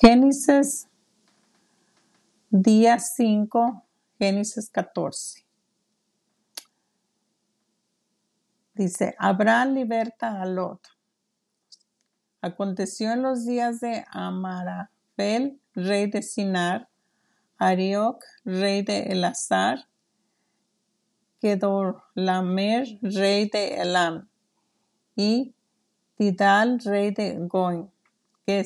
Génesis día 5, Génesis 14. Dice, Abraham liberta a Lot. Aconteció en los días de Amarafel, rey de Sinar, Arioc, rey de Elazar, Kedorlamer, rey de Elam, y Tidal, rey de Goin, que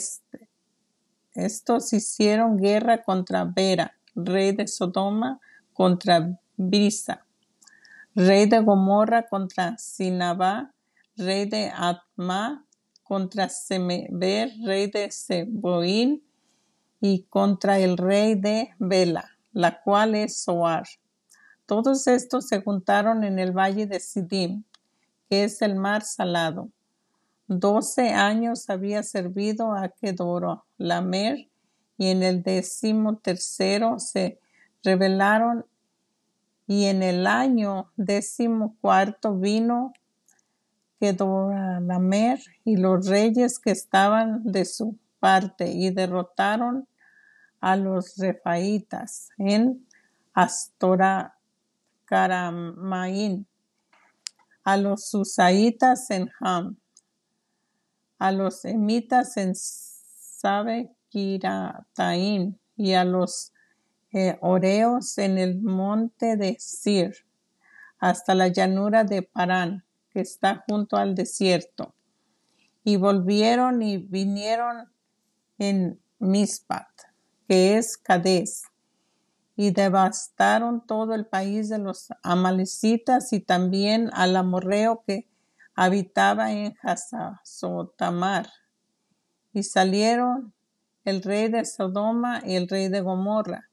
estos hicieron guerra contra Vera, rey de Sodoma, contra Brisa, rey de Gomorra, contra Sinabá, rey de Atma, contra Semeber, rey de Seboín, y contra el rey de Bela, la cual es Soar. Todos estos se juntaron en el valle de Sidim, que es el mar salado. Doce años había servido a Kedoro Lamer y en el décimo tercero se rebelaron y en el año décimo cuarto vino Kedorlamer y los reyes que estaban de su parte y derrotaron a los refaitas en Astora Karamaín, a los susaitas en Ham, a los emitas en Sabe Kirataim y a los eh, oreos en el monte de Sir, hasta la llanura de Parán, que está junto al desierto. Y volvieron y vinieron en Mispat, que es Cades, y devastaron todo el país de los amalecitas y también al amorreo que habitaba en Hazazotamar. Y salieron el rey de Sodoma y el rey de Gomorra,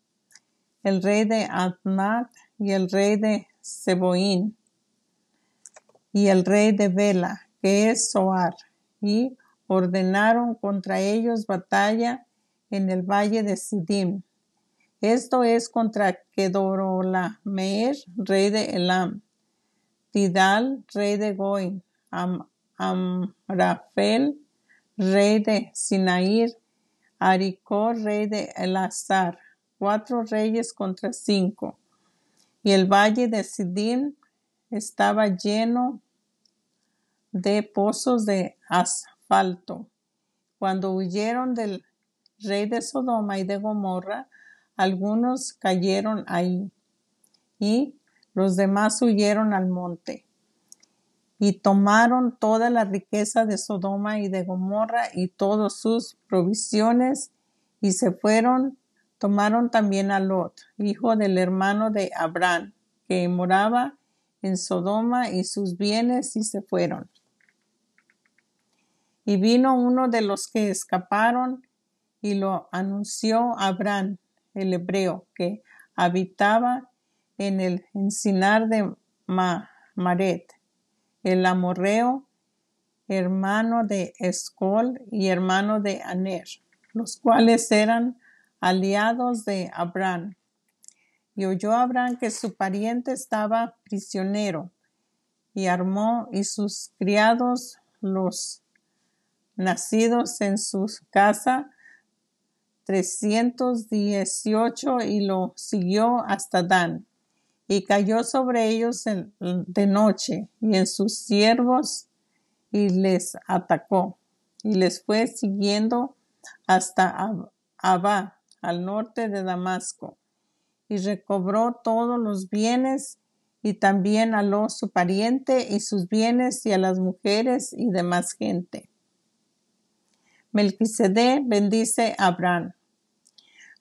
el rey de Admat y el rey de Seboín, y el rey de Bela, que es Soar, y ordenaron contra ellos batalla en el valle de Sidim. Esto es contra Kedorolamer, rey de Elam, Tidal, rey de Goin, Amrafel, rey de Sinair, Aricó, rey de Elazar, cuatro reyes contra cinco. Y el valle de Sidim estaba lleno de pozos de asfalto. Cuando huyeron del rey de Sodoma y de Gomorra, algunos cayeron ahí y los demás huyeron al monte y tomaron toda la riqueza de Sodoma y de Gomorra y todas sus provisiones y se fueron, tomaron también a Lot, hijo del hermano de Abraham, que moraba en Sodoma y sus bienes y se fueron. Y vino uno de los que escaparon y lo anunció Abraham, el hebreo, que habitaba en el encinar de Maret el amorreo, hermano de Escol y hermano de Aner, los cuales eran aliados de Abraham. Y oyó Abraham que su pariente estaba prisionero, y armó y sus criados, los nacidos en su casa, trescientos dieciocho, y lo siguió hasta Dan y cayó sobre ellos de noche y en sus siervos y les atacó y les fue siguiendo hasta Abba, al norte de Damasco, y recobró todos los bienes y también aló su pariente y sus bienes y a las mujeres y demás gente. Melquisede bendice a Abraham.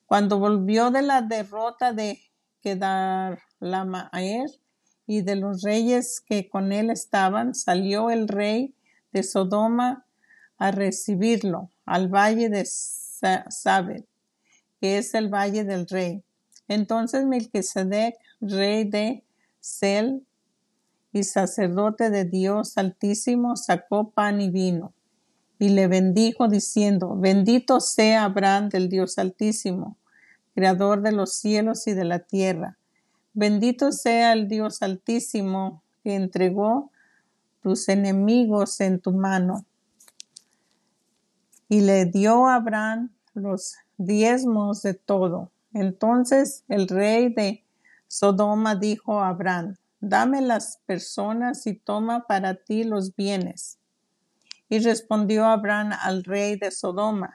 Cuando volvió de la derrota de Kedar Lamaer y de los reyes que con él estaban, salió el rey de Sodoma a recibirlo al valle de Sabed, que es el valle del rey. Entonces Melquisedec, rey de Sel y sacerdote de Dios Altísimo, sacó pan y vino y le bendijo diciendo, bendito sea Abraham del Dios Altísimo, creador de los cielos y de la tierra Bendito sea el Dios Altísimo que entregó tus enemigos en tu mano. Y le dio a Abraham los diezmos de todo. Entonces el rey de Sodoma dijo a Abraham, dame las personas y toma para ti los bienes. Y respondió Abraham al rey de Sodoma,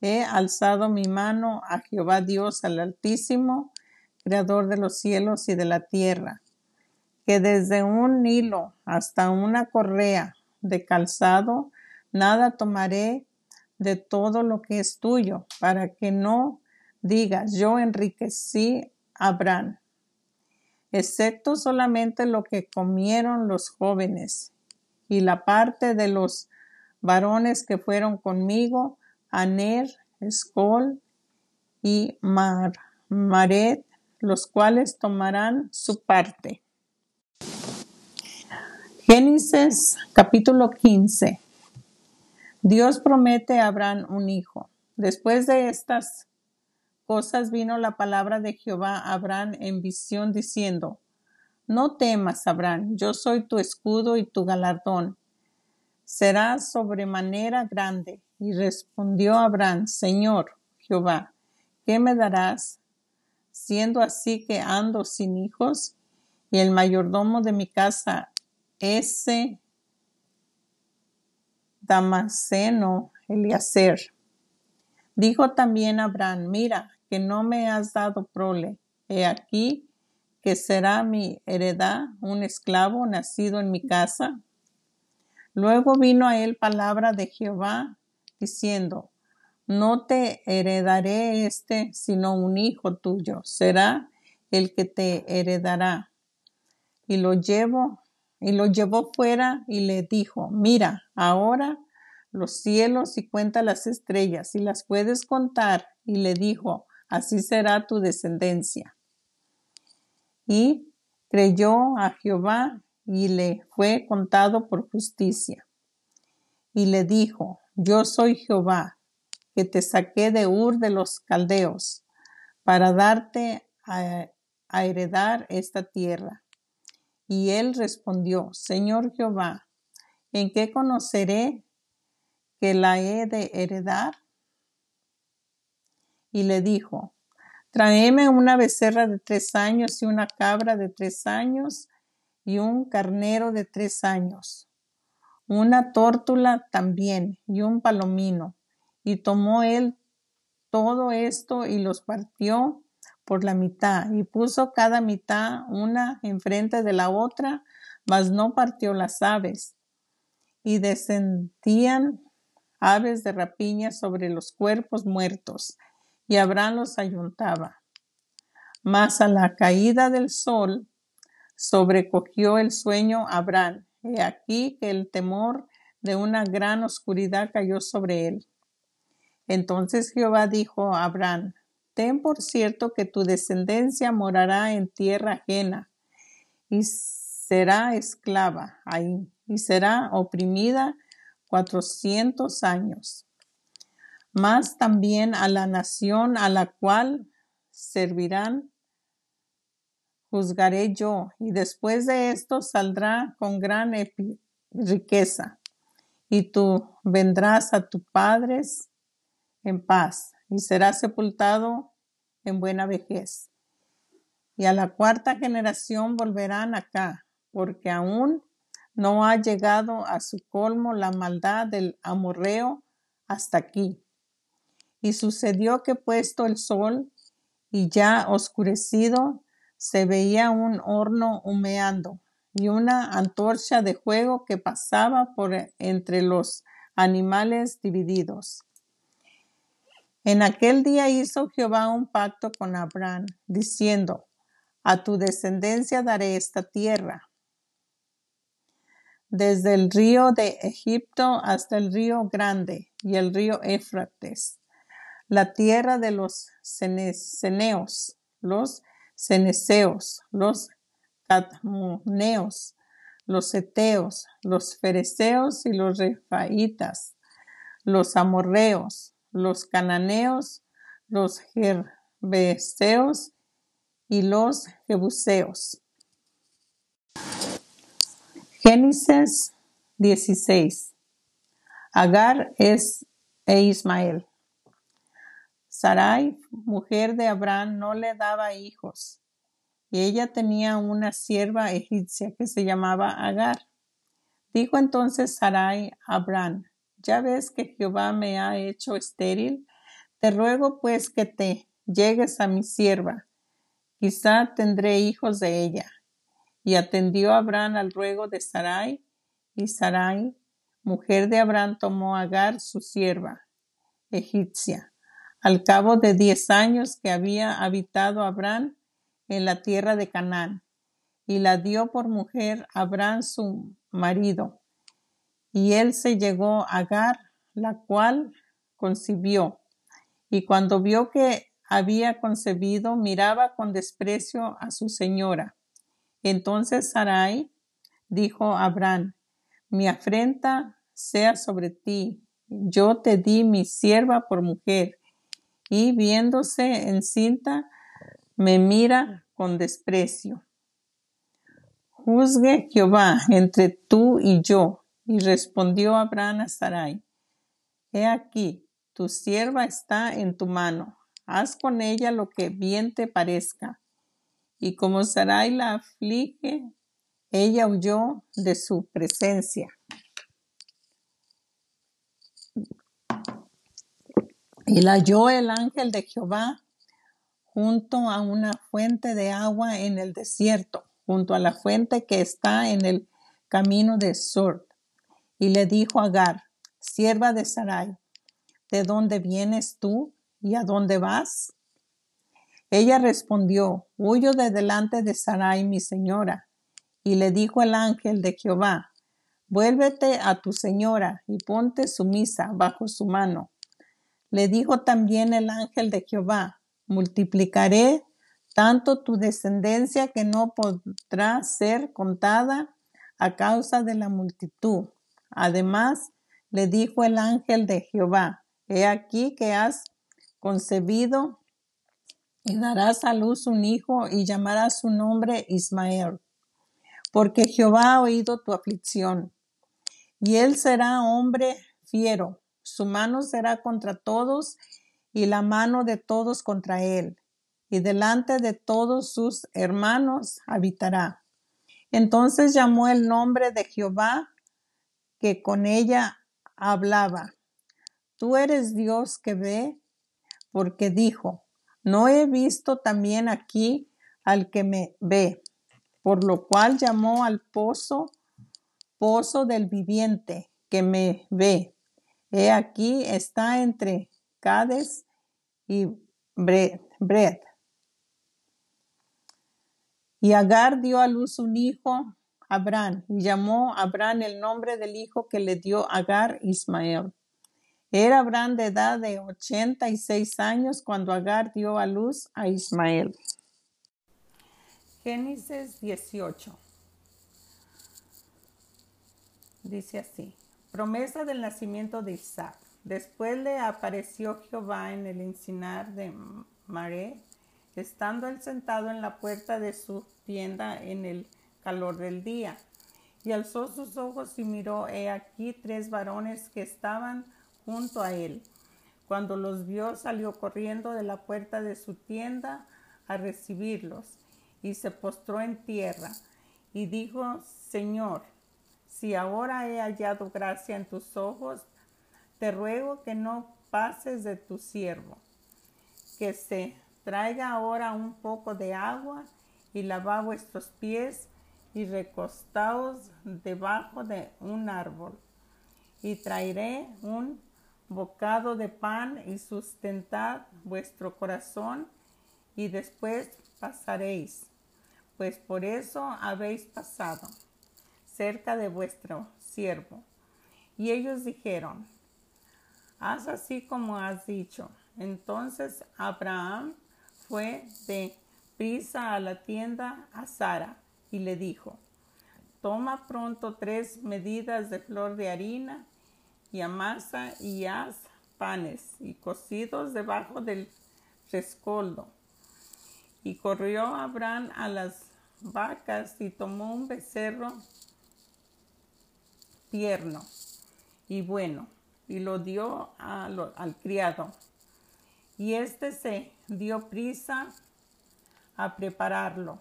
he alzado mi mano a Jehová Dios al Altísimo, Creador de los cielos y de la tierra, que desde un hilo hasta una correa de calzado, nada tomaré de todo lo que es tuyo, para que no digas, yo enriquecí a Abraham, excepto solamente lo que comieron los jóvenes y la parte de los varones que fueron conmigo, Aner, Escol y Mar, Maret, los cuales tomarán su parte. Génesis capítulo 15. Dios promete a Abraham un hijo. Después de estas cosas vino la palabra de Jehová a Abraham en visión diciendo, No temas, Abraham, yo soy tu escudo y tu galardón. Serás sobremanera grande. Y respondió Abraham, Señor Jehová, ¿qué me darás? Siendo así que ando sin hijos, y el mayordomo de mi casa, ese Damaseno Eliezer. Dijo también Abraham, mira, que no me has dado prole. He aquí que será mi heredad un esclavo nacido en mi casa. Luego vino a él palabra de Jehová diciendo, no te heredaré este, sino un hijo tuyo, será el que te heredará. Y lo llevo y lo llevó fuera y le dijo, mira, ahora los cielos y cuenta las estrellas, y las puedes contar. Y le dijo, así será tu descendencia. Y creyó a Jehová y le fue contado por justicia. Y le dijo, yo soy Jehová, que te saqué de Ur de los Caldeos, para darte a, heredar esta tierra. Y él respondió, Señor Jehová, ¿en qué conoceré que la he de heredar? Y le dijo, tráeme una becerra de tres años y una cabra de tres años y un carnero de tres años, una tórtula también y un palomino. Y tomó él todo esto y los partió por la mitad y puso cada mitad una enfrente de la otra, mas no partió las aves. Y descendían aves de rapiña sobre los cuerpos muertos, y Abraham los ayuntaba. Mas a la caída del sol sobrecogió el sueño Abraham. He aquí que el temor de una gran oscuridad cayó sobre él. Entonces Jehová dijo a Abraham, Ten por cierto que tu descendencia morará en tierra ajena y será esclava ahí y será oprimida cuatrocientos años. Más también a la nación a la cual servirán juzgaré yo, y después de esto saldrá con gran riqueza, y tú vendrás a tus padres en paz y será sepultado en buena vejez. Y a la cuarta generación volverán acá, porque aún no ha llegado a su colmo la maldad del amorreo hasta aquí. Y sucedió que puesto el sol y ya oscurecido, se veía un horno humeando y una antorcha de fuego que pasaba por entre los animales divididos. En aquel día hizo Jehová un pacto con Abraham, diciendo, a tu descendencia daré esta tierra, desde el río de Egipto hasta el río grande y el río Éfrates, la tierra de los ceneos, los ceneseos, los catmoneos, los eteos, los fereceos y los refaitas, los amorreos, los cananeos, los gerbeseos y los jebuseos. Génesis 16. Agar es e Ismael. Sarai, mujer de Abraham, no le daba hijos. Y ella tenía una sierva egipcia que se llamaba Agar. Dijo entonces Sarai a Abraham, ya ves que Jehová me ha hecho estéril, te ruego pues que te llegues a mi sierva, quizá tendré hijos de ella. Y atendió Abraham al ruego de Sarai, y Sarai, mujer de Abraham, tomó a Agar, su sierva, egipcia. Al cabo de diez años que había habitado Abraham en la tierra de Canaán, y la dio por mujer a Abraham su marido. Y él se llegó a Agar, la cual concibió. Y cuando vio que había concebido, miraba con desprecio a su señora. Entonces Sarai dijo a Abraham, mi afrenta sea sobre ti, yo te di mi sierva por mujer, y viéndose encinta, me mira con desprecio. Juzgue Jehová entre tú y yo. Y respondió Abraham a Sarai, He aquí, tu sierva está en tu mano, haz con ella lo que bien te parezca. Y como Sarai la aflige, ella huyó de su presencia. Y la halló el ángel de Jehová junto a una fuente de agua en el desierto, junto a la fuente que está en el camino de Sur. Y le dijo a Agar, sierva de Sarai, ¿de dónde vienes tú y a dónde vas? Ella respondió, huyo de delante de Sarai, mi señora. Y le dijo el ángel de Jehová, vuélvete a tu señora y ponte sumisa bajo su mano. Le dijo también el ángel de Jehová, multiplicaré tanto tu descendencia que no podrá ser contada a causa de la multitud. Además, le dijo el ángel de Jehová, he aquí que has concebido y darás a luz un hijo y llamarás su nombre Ismael, porque Jehová ha oído tu aflicción. Y él será hombre fiero, su mano será contra todos y la mano de todos contra él, y delante de todos sus hermanos habitará. Entonces llamó el nombre de Jehová que con ella hablaba. Tú eres Dios que ve, porque dijo, no he visto también aquí al que me ve, por lo cual llamó al pozo, pozo del viviente, que me ve. He aquí está entre Cades y Bred. Y Agar dio a luz un hijo, Abraham, y llamó Abraham el nombre del hijo que le dio Agar Ismael. Era Abraham de edad de ochenta y seis años cuando Agar dio a luz a Ismael. Génesis 18. Dice así, promesa del nacimiento de Isaac. Después le apareció Jehová en el encinar de Maré estando él sentado en la puerta de su tienda en el calor del día. Y alzó sus ojos y miró, he aquí tres varones que estaban junto a él. Cuando los vio, salió corriendo de la puerta de su tienda a recibirlos, y se postró en tierra, y dijo, Señor, si ahora he hallado gracia en tus ojos, te ruego que no pases de tu siervo, que se Traiga ahora un poco de agua y lava vuestros pies y recostaos debajo de un árbol. Y traeré un bocado de pan y sustentad vuestro corazón y después pasaréis, pues por eso habéis pasado cerca de vuestro siervo. Y ellos dijeron, haz así como has dicho. Entonces Abraham fue de prisa a la tienda a Sara y le dijo, toma pronto tres medidas de flor de harina y amasa y haz panes y cocidos debajo del rescoldo. Y corrió Abraham a las vacas y tomó un becerro tierno y bueno y lo dio al criado Y éste se dio prisa a prepararlo.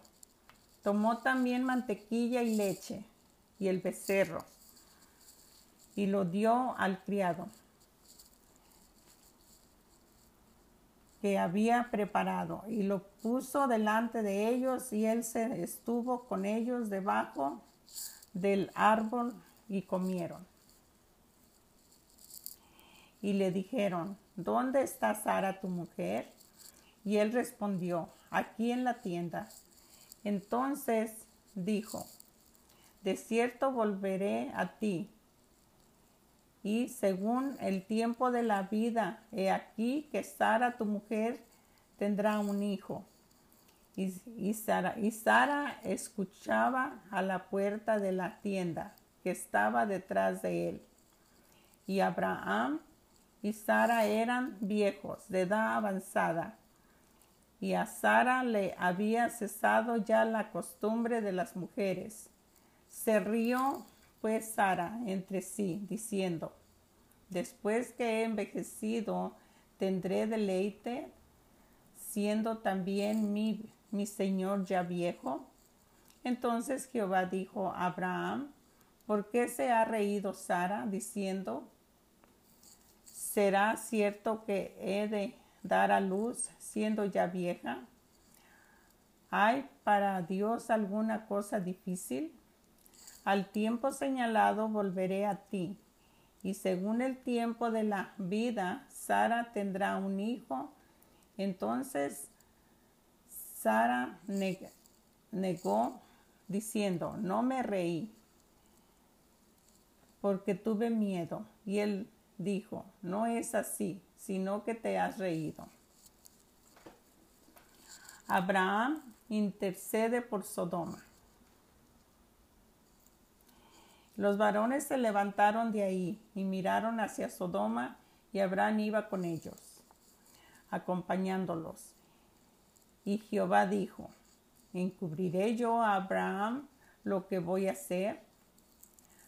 Tomó también mantequilla y leche y el becerro y lo dio al criado que había preparado y lo puso delante de ellos y él se estuvo con ellos debajo del árbol y comieron. Y le dijeron, ¿dónde está Sara tu mujer? Y él respondió, aquí en la tienda. Entonces dijo, de cierto volveré a ti. Y según el tiempo de la vida, he aquí que Sara, tu mujer, tendrá un hijo. Y, Sara, Sara escuchaba a la puerta de la tienda que estaba detrás de él. Y Abraham y Sara eran viejos, de edad avanzada, y a Sara le había cesado ya la costumbre de las mujeres. Se rió pues Sara entre sí, diciendo, después que he envejecido, tendré deleite, siendo también mi, mi señor ya viejo. Entonces Jehová dijo a Abraham, ¿por qué se ha reído Sara, diciendo, ¿será cierto que he de dar a luz siendo ya vieja? ¿Hay para Dios alguna cosa difícil? Al tiempo señalado volveré a ti, y según el tiempo de la vida, Sara tendrá un hijo. Entonces Sara negó diciendo, no me reí, porque tuve miedo. Y él dijo, no es así, sino que te has reído. Abraham intercede por Sodoma. Los varones se levantaron de ahí y miraron hacia Sodoma y Abraham iba con ellos, acompañándolos. Y Jehová dijo, ¿encubriré yo a Abraham lo que voy a hacer?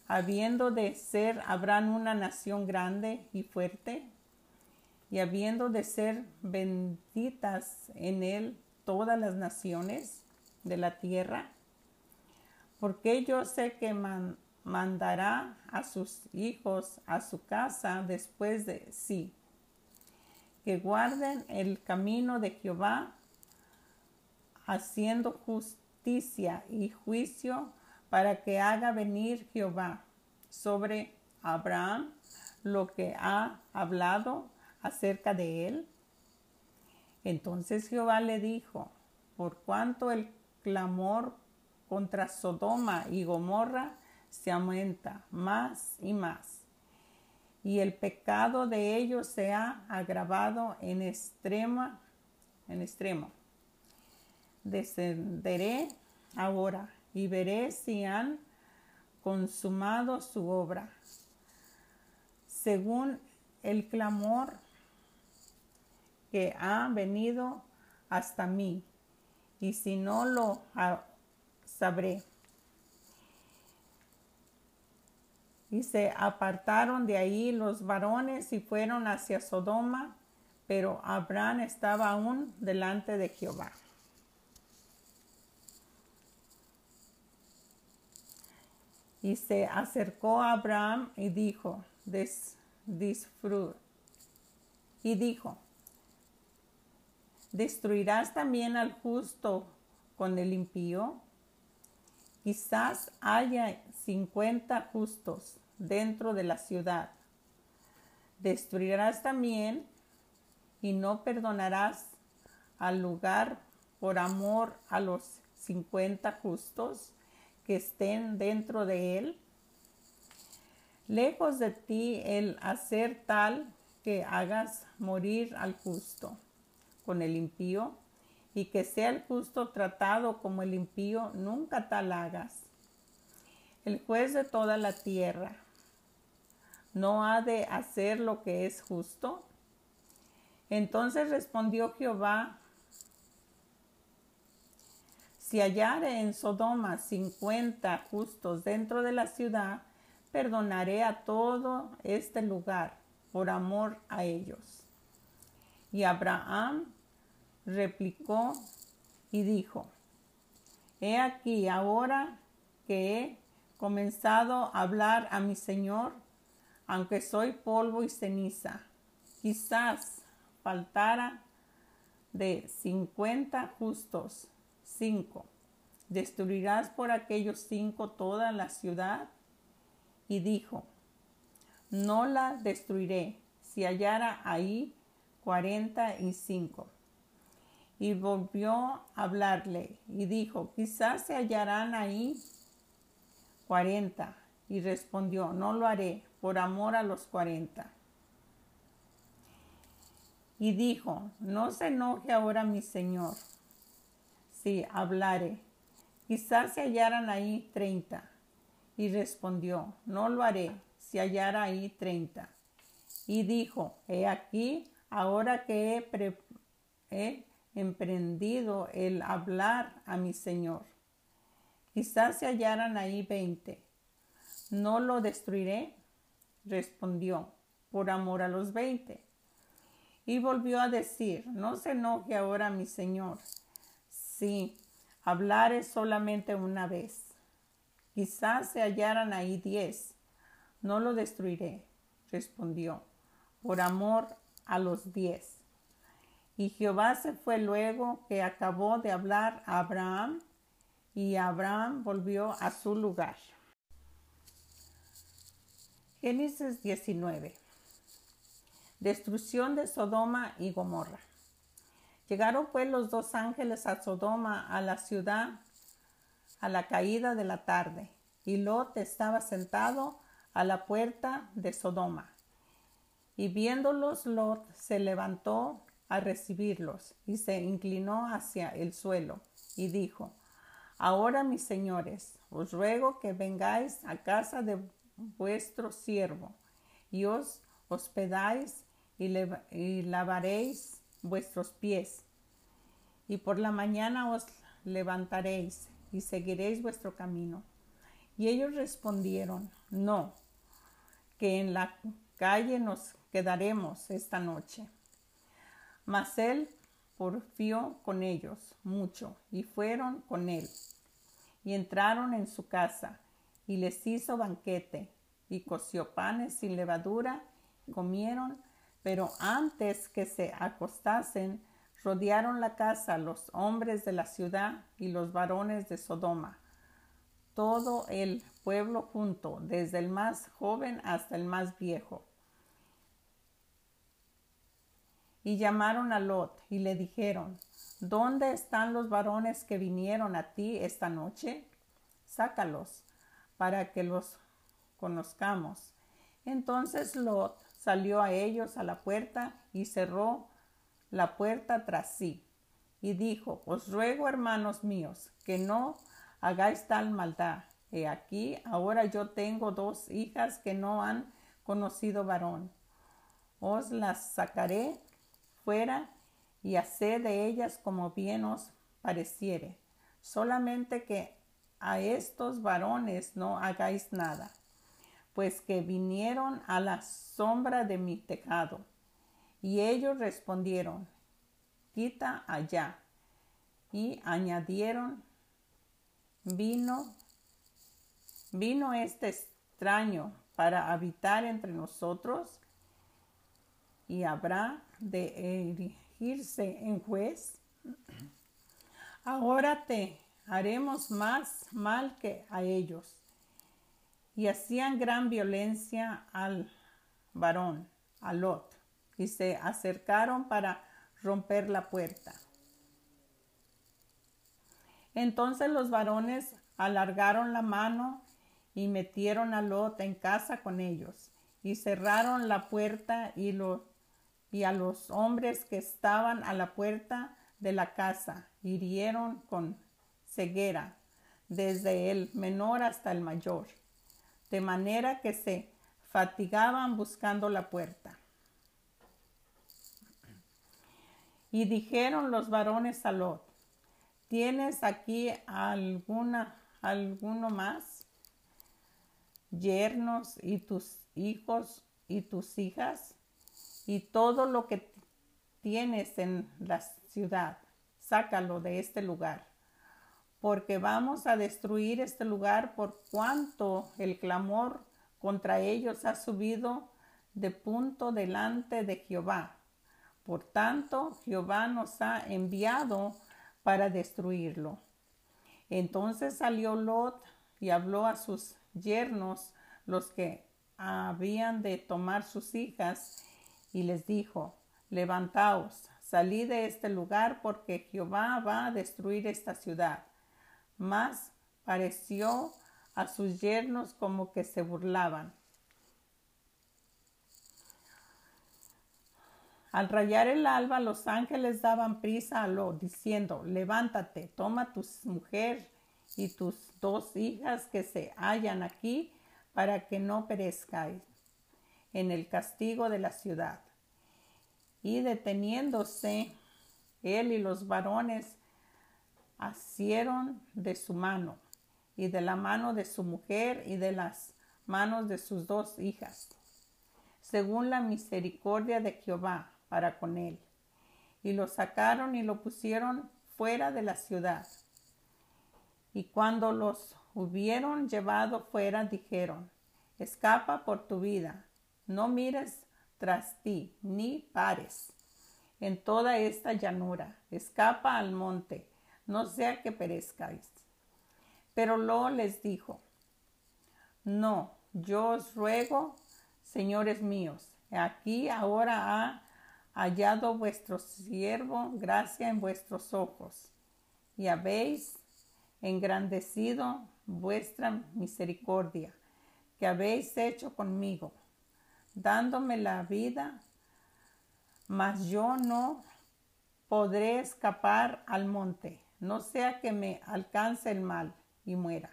Habiendo de ser Abraham una nación grande y fuerte, y habiendo de ser benditas en él todas las naciones de la tierra, porque yo sé que mandará a sus hijos a su casa después de sí, que guarden el camino de Jehová, haciendo justicia y juicio para que haga venir Jehová sobre Abraham lo que ha hablado acerca de él entonces Jehová le dijo, por cuanto el clamor contra Sodoma y Gomorra se aumenta más y más, y el pecado de ellos se ha agravado en extrema, en extremo. Descenderé ahora y veré si han consumado su obra, según el clamor que ha venido hasta mí, y si no lo sabré. Y se apartaron de ahí los varones y fueron hacia Sodoma, pero Abraham estaba aún delante de Jehová. Y se acercó a Abraham y dijo, y dijo, ¿Destruirás también al justo con el impío? Quizás haya cincuenta justos dentro de la ciudad. Destruirás también y no perdonarás al lugar por amor a los cincuenta justos que estén dentro de él. Lejos de ti el hacer tal que hagas morir al justo con el impío, y que sea el justo tratado como el impío, nunca tal hagas. El juez de toda la tierra no ha de hacer lo que es justo. Entonces respondió Jehová, si hallare en Sodoma cincuenta justos dentro de la ciudad, perdonaré a todo este lugar por amor a ellos Y Abraham replicó y dijo, He aquí ahora que he comenzado a hablar a mi Señor, aunque soy polvo y ceniza, quizás faltara de cincuenta justos, cinco. ¿Destruirás por aquellos cinco toda la ciudad? Y dijo, no la destruiré si hallara ahí cuarenta y cinco. Y volvió a hablarle y dijo, quizás se hallarán ahí cuarenta. Y respondió, no lo haré por amor a los cuarenta. Y dijo, no se enoje ahora mi señor, si hablare, quizás se hallaran ahí treinta. Y respondió, no lo haré, si hallara ahí treinta. Y dijo, he aquí, ahora que he, he emprendido el hablar a mi Señor. Quizás se hallaran ahí veinte. ¿No lo destruiré? Respondió, por amor a los veinte. Y volvió a decir, no se enoje ahora mi Señor. Sí, hablaré solamente una vez. Quizás se hallaran ahí diez. No lo destruiré, respondió, por amor a los diez. Y Jehová se fue luego que acabó de hablar a Abraham, y Abraham volvió a su lugar. Génesis 19. Destrucción de Sodoma y Gomorra. Llegaron pues los dos ángeles a Sodoma, a la ciudad, a la caída de la tarde, y Lot estaba sentado a la puerta de Sodoma. Y viéndolos, Lot se levantó a recibirlos y se inclinó hacia el suelo y dijo, Ahora, mis señores, os ruego que vengáis a casa de vuestro siervo y os hospedáis y, y lavaréis vuestros pies. Y por la mañana os levantaréis y seguiréis vuestro camino. Y ellos respondieron, no, que en la calle nos quedaremos esta noche. Mas él porfió con ellos mucho y fueron con él. Y entraron en su casa y les hizo banquete y coció panes sin levadura, comieron, pero antes que se acostasen, rodearon la casa los hombres de la ciudad y los varones de Sodoma todo el pueblo junto, desde el más joven hasta el más viejo. Y llamaron a Lot y le dijeron, ¿Dónde están los varones que vinieron a ti esta noche? Sácalos para que los conozcamos. Entonces Lot salió a ellos a la puerta y cerró la puerta tras sí. Y dijo, Os ruego, hermanos míos, que no hagáis tal maldad. He aquí, ahora yo tengo dos hijas que no han conocido varón. Os las sacaré fuera y haced de ellas como bien os pareciere. Solamente que a estos varones no hagáis nada, pues que vinieron a la sombra de mi tejado. Y ellos respondieron, quita allá. Y añadieron, vino, vino este extraño para habitar entre nosotros y habrá de erigirse en juez. Ahora te haremos más mal que a ellos. Y hacían gran violencia al varón, a Lot, y se acercaron para romper la puerta. Entonces los varones alargaron la mano y metieron a Lot en casa con ellos, y cerraron la puerta y, y a los hombres que estaban a la puerta de la casa hirieron con ceguera, desde el menor hasta el mayor, de manera que se fatigaban buscando la puerta. Y dijeron los varones a Lot, ¿Tienes aquí alguna, alguno más? Yernos y tus hijos y tus hijas y todo lo que tienes en la ciudad, sácalo de este lugar, porque vamos a destruir este lugar por cuanto el clamor contra ellos ha subido de punto delante de Jehová. Por tanto, Jehová nos ha enviado para destruirlo. Entonces salió Lot y habló a sus yernos, los que habían de tomar sus hijas, y les dijo, levantaos, salid de este lugar, porque Jehová va a destruir esta ciudad. Mas pareció a sus yernos como que se burlaban. Al rayar el alba, los ángeles daban prisa a Lot, diciendo, levántate, toma tu mujer y tus dos hijas que se hallan aquí, para que no perezcáis en el castigo de la ciudad. Y deteniéndose, él y los varones asieron de su mano y de la mano de su mujer y de las manos de sus dos hijas, según la misericordia de Jehová para con él. Y lo sacaron y lo pusieron fuera de la ciudad. Y cuando los hubieron llevado fuera, dijeron, escapa por tu vida, no mires tras ti, ni pares en toda esta llanura, escapa al monte, no sea que perezcáis. Pero Lo les dijo, no, yo os ruego, señores míos, aquí ahora ha hallado vuestro siervo gracia en vuestros ojos, y habéis engrandecido vuestra misericordia que habéis hecho conmigo, dándome la vida, mas yo no podré escapar al monte, no sea que me alcance el mal y muera.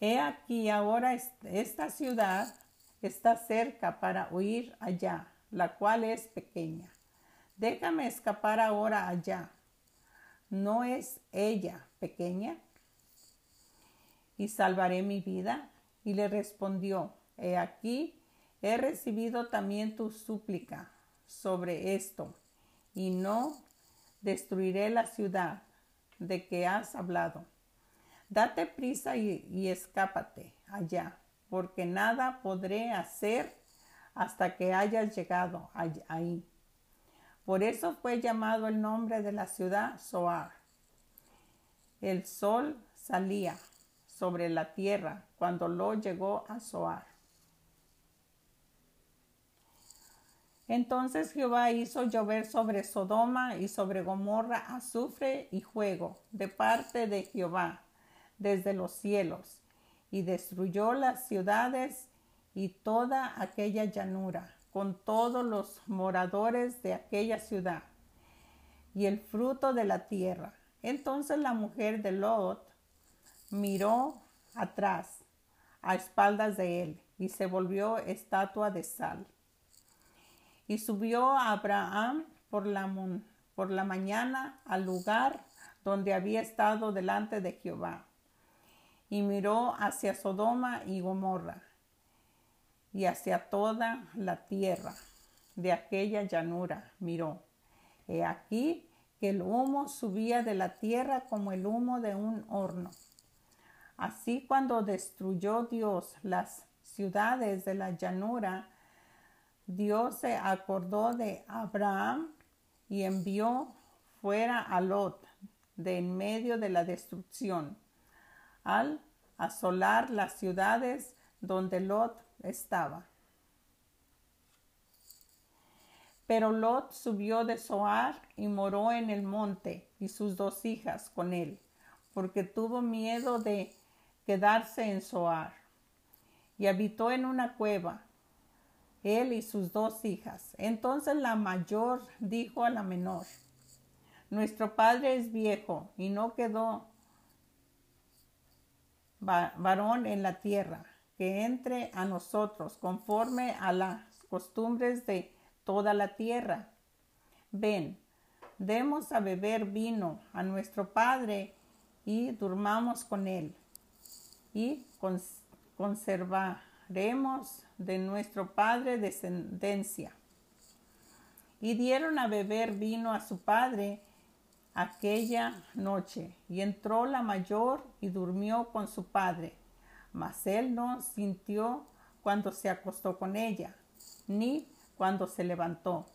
He aquí ahora esta ciudad está cerca para huir allá, la cual es pequeña. Déjame escapar ahora allá. ¿No es ella pequeña? Y salvaré mi vida. Y le respondió, He aquí, he recibido también tu súplica sobre esto, y no destruiré la ciudad de que has hablado. Date prisa y, escápate allá, porque nada podré hacer hasta que hayas llegado ahí. Por eso fue llamado el nombre de la ciudad Soar. El sol salía sobre la tierra cuando lo llegó a Soar. Entonces Jehová hizo llover sobre Sodoma y sobre Gomorra azufre y fuego de parte de Jehová desde los cielos, y destruyó las ciudades y toda aquella llanura, con todos los moradores de aquella ciudad, y el fruto de la tierra. Entonces la mujer de Lot miró atrás, a espaldas de él, y se volvió estatua de sal. Y subió Abraham por la, por la mañana al lugar donde había estado delante de Jehová, y miró hacia Sodoma y Gomorra, y hacia toda la tierra de aquella llanura miró. He aquí que el humo subía de la tierra como el humo de un horno. Así cuando destruyó Dios las ciudades de la llanura, Dios se acordó de Abraham y envió fuera a Lot de en medio de la destrucción, al asolar las ciudades donde Lot estaba. Pero Lot subió de Zoar y moró en el monte y sus dos hijas con él, porque tuvo miedo de quedarse en Zoar. Y habitó en una cueva, él y sus dos hijas. Entonces la mayor dijo a la menor, Nuestro padre es viejo y no quedó varón en la tierra que entre a nosotros conforme a las costumbres de toda la tierra. Ven, demos a beber vino a nuestro padre y durmamos con él y conservaremos de nuestro padre descendencia. Y dieron a beber vino a su padre aquella noche, y entró la mayor y durmió con su padre. Mas él no sintió cuando se acostó con ella, ni cuando se levantó.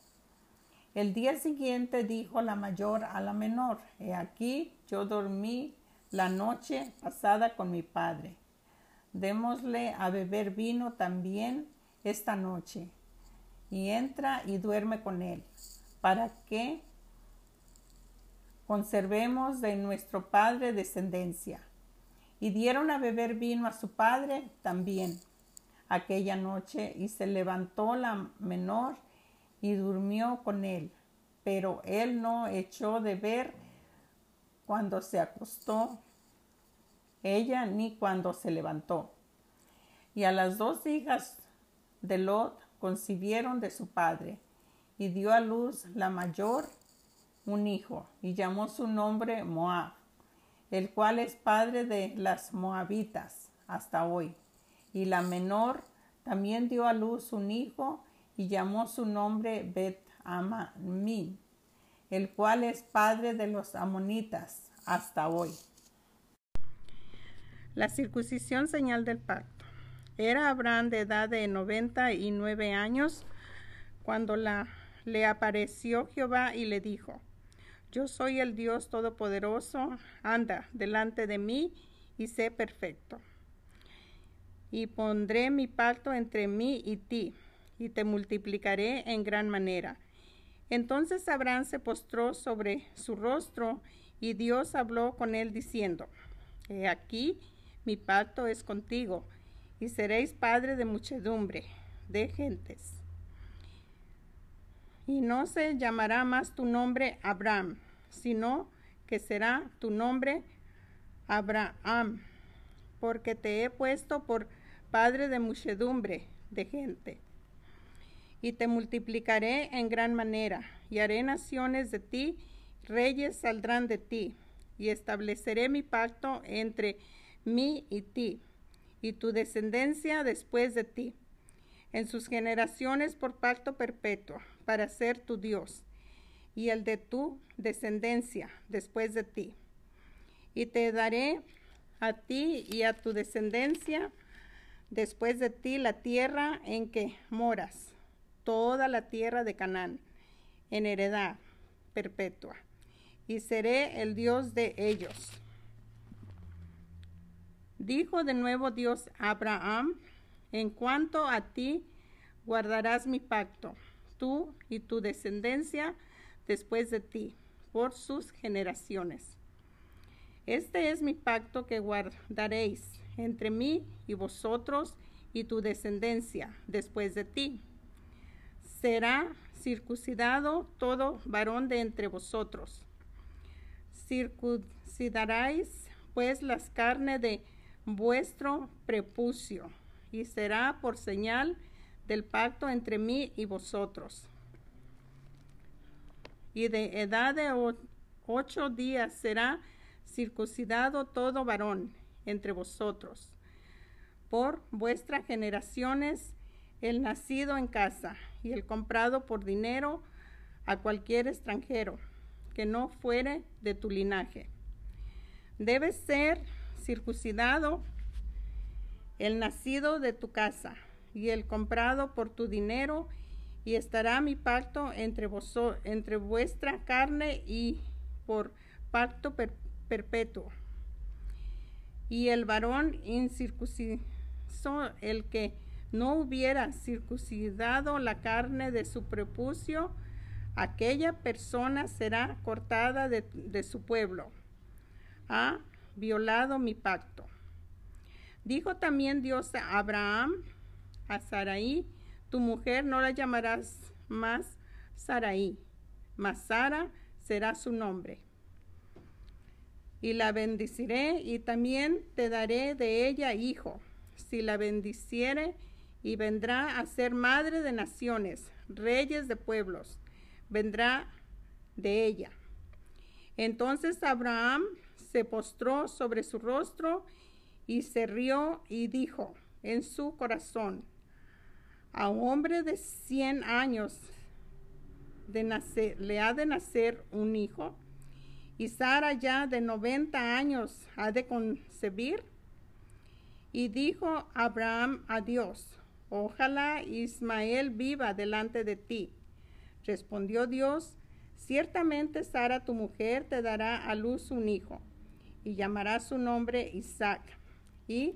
El día siguiente dijo la mayor a la menor, He aquí yo dormí la noche pasada con mi padre. Démosle a beber vino también esta noche, y entra y duerme con él, para que conservemos de nuestro padre descendencia. Y dieron a beber vino a su padre también aquella noche, y se levantó la menor y durmió con él, pero él no echó de ver cuando se acostó ella ni cuando se levantó. Y a las dos hijas de Lot concibieron de su padre, y dio a luz la mayor un hijo, y llamó su nombre Moab, el cual es padre de las moabitas hasta hoy. Y la menor también dio a luz un hijo, y llamó su nombre Bet Ammin, el cual es padre de los amonitas hasta hoy. La circuncisión señal del pacto. Era Abraham de edad de noventa y nueve años cuando la, le apareció Jehová y le dijo, Yo soy el Dios Todopoderoso, anda delante de mí y sé perfecto. Y pondré mi pacto entre mí y ti y te multiplicaré en gran manera. Entonces Abraham se postró sobre su rostro y Dios habló con él diciendo, He aquí mi pacto es contigo y seréis padre de muchedumbre de gentes. Y no se llamará más tu nombre Abraham, sino que será tu nombre Abraham, porque te he puesto por padre de muchedumbre de gente y te multiplicaré en gran manera, y haré naciones de ti, reyes saldrán de ti, y estableceré mi pacto entre mí y ti, y tu descendencia después de ti, en sus generaciones por pacto perpetuo, para ser tu Dios, y el de tu descendencia después de ti. Y te daré a ti y a tu descendencia después de ti la tierra en que moras toda la tierra de Canaán en heredad perpetua, y seré el Dios de ellos. Dijo de nuevo Dios a Abraham, en cuanto a ti guardarás mi pacto, tú y tu descendencia después de ti, por sus generaciones. Este es mi pacto que guardaréis entre mí y vosotros y tu descendencia después de ti será circuncidado todo varón de entre vosotros. Circuncidaréis pues las carnes de vuestro prepucio, y será por señal del pacto entre mí y vosotros. Y de edad de ocho días será circuncidado todo varón entre vosotros. Por vuestras generaciones el nacido en casa y el comprado por dinero a cualquier extranjero que no fuere de tu linaje. Debe ser circuncidado el nacido de tu casa y el comprado por tu dinero, y estará mi pacto entre, vos, entre vuestra carne y por pacto perpetuo. Y el varón incircunciso, el que no hubiera circuncidado la carne de su prepucio, aquella persona será cortada de, su pueblo. Ha violado mi pacto. Dijo también Dios a Abraham, a Sarai, tu mujer no la llamarás más Sarai, mas Sara será su nombre. Y la bendiciré y también te daré de ella hijo. Si la bendiciere y vendrá a ser madre de naciones, reyes de pueblos, vendrá de ella. Entonces Abraham se postró sobre su rostro y se rió y dijo en su corazón, a un hombre de cien años de nacer, le ha de nacer un hijo, y Sara ya de 90 años ha de concebir. Y dijo Abraham a Dios, ojalá Ismael viva delante de ti. Respondió Dios, ciertamente Sara tu mujer te dará a luz un hijo, y llamará su nombre Isaac. Y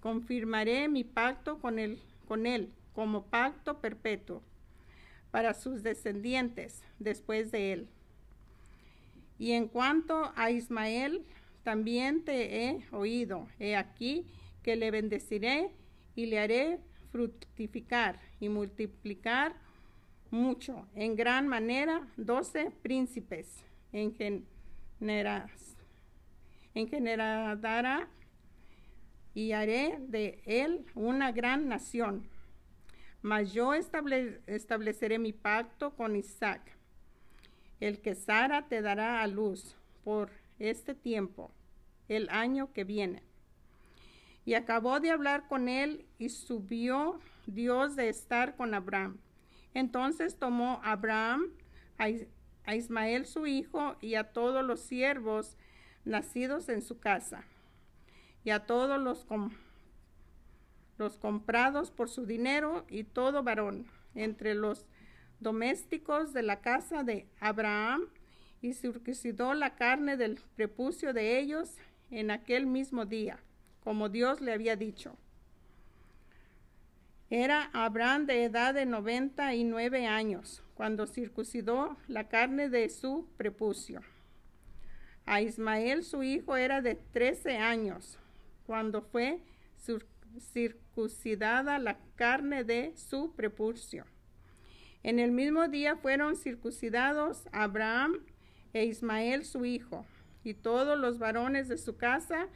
confirmaré mi pacto con él, con él como pacto perpetuo para sus descendientes después de él. Y en cuanto a Ismael, también te he oído. He aquí que le bendeciré y le haré fructificar y multiplicar mucho, en gran manera, doce príncipes en en generará y haré de él una gran nación. Mas yo estableceré mi pacto con Isaac, el que Sara te dará a luz por este tiempo, el año que viene. Y acabó de hablar con él y subió Dios de estar con Abraham. Entonces tomó Abraham a Ismael su hijo y a todos los siervos nacidos en su casa y a todos los, los comprados por su dinero y todo varón entre los domésticos de la casa de Abraham y circuncidó la carne del prepucio de ellos en aquel mismo día, como Dios le había dicho. Era Abraham de edad de noventa y nueve años cuando circuncidó la carne de su prepucio. A Ismael su hijo era de trece años cuando fue circuncidada la carne de su prepucio. En el mismo día fueron circuncidados Abraham e Ismael su hijo, y todos los varones de su casa,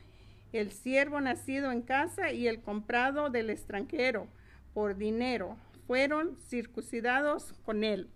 el siervo nacido en casa y el comprado del extranjero por dinero, fueron circuncidados con él.